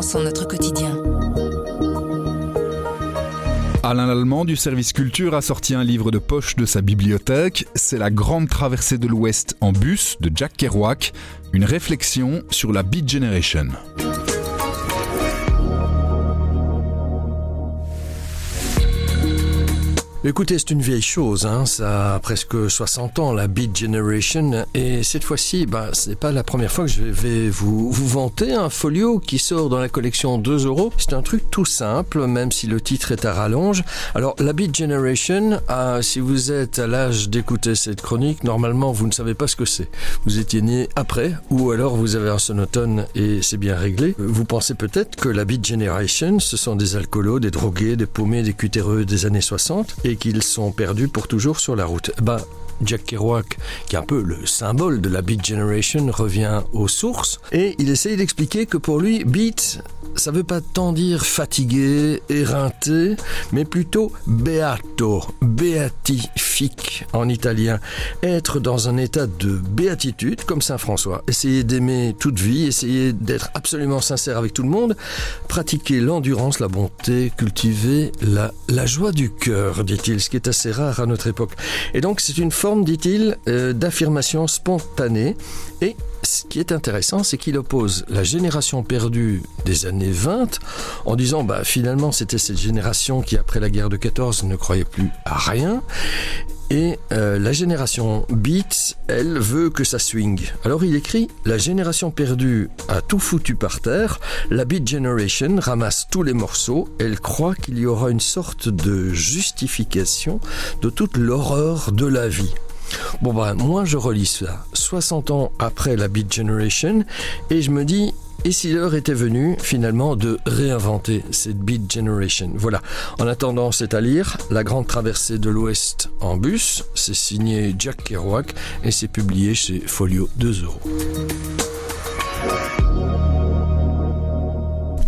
notre quotidien. Alain Lallemand du service culture a sorti un livre de poche de sa bibliothèque, c'est La Grande Traversée de l'Ouest en bus de Jack Kerouac, une réflexion sur la Beat Generation. Écoutez, c'est une vieille chose, hein, ça a presque 60 ans, la Beat Generation, et cette fois-ci, bah, c'est pas la première fois que je vais vous, vous vanter un folio qui sort dans la collection 2 euros. C'est un truc tout simple, même si le titre est à rallonge. Alors, la Beat Generation, ah, si vous êtes à l'âge d'écouter cette chronique, normalement, vous ne savez pas ce que c'est. Vous étiez né après, ou alors vous avez un sonotone et c'est bien réglé. Vous pensez peut-être que la Beat Generation, ce sont des alcoolos, des drogués, des paumés, des cutéreux des années 60, et qu'ils sont perdus pour toujours sur la route. Bah, Jack Kerouac, qui est un peu le symbole de la Beat Generation, revient aux sources et il essaye d'expliquer que pour lui, beat, ça veut pas tant dire fatigué, éreinté, mais plutôt beato, en italien. Être dans un état de béatitude comme Saint François. Essayer d'aimer toute vie, essayer d'être absolument sincère avec tout le monde, pratiquer l'endurance, la bonté, cultiver la, la joie du cœur, dit-il, ce qui est assez rare à notre époque. Et donc c'est une forme, dit-il, euh, d'affirmation spontanée et ce qui est intéressant, c'est qu'il oppose la génération perdue des années 20 en disant bah finalement c'était cette génération qui après la guerre de 14 ne croyait plus à rien et euh, la génération Beats, elle veut que ça swing. Alors il écrit La génération perdue a tout foutu par terre. La Beat Generation ramasse tous les morceaux. Elle croit qu'il y aura une sorte de justification de toute l'horreur de la vie. Bon ben moi je relis ça 60 ans après la Beat Generation et je me dis et si l'heure était venue finalement de réinventer cette Beat Generation? Voilà. En attendant, c'est à lire La Grande Traversée de l'Ouest en bus. C'est signé Jack Kerouac et c'est publié chez Folio 2 euros.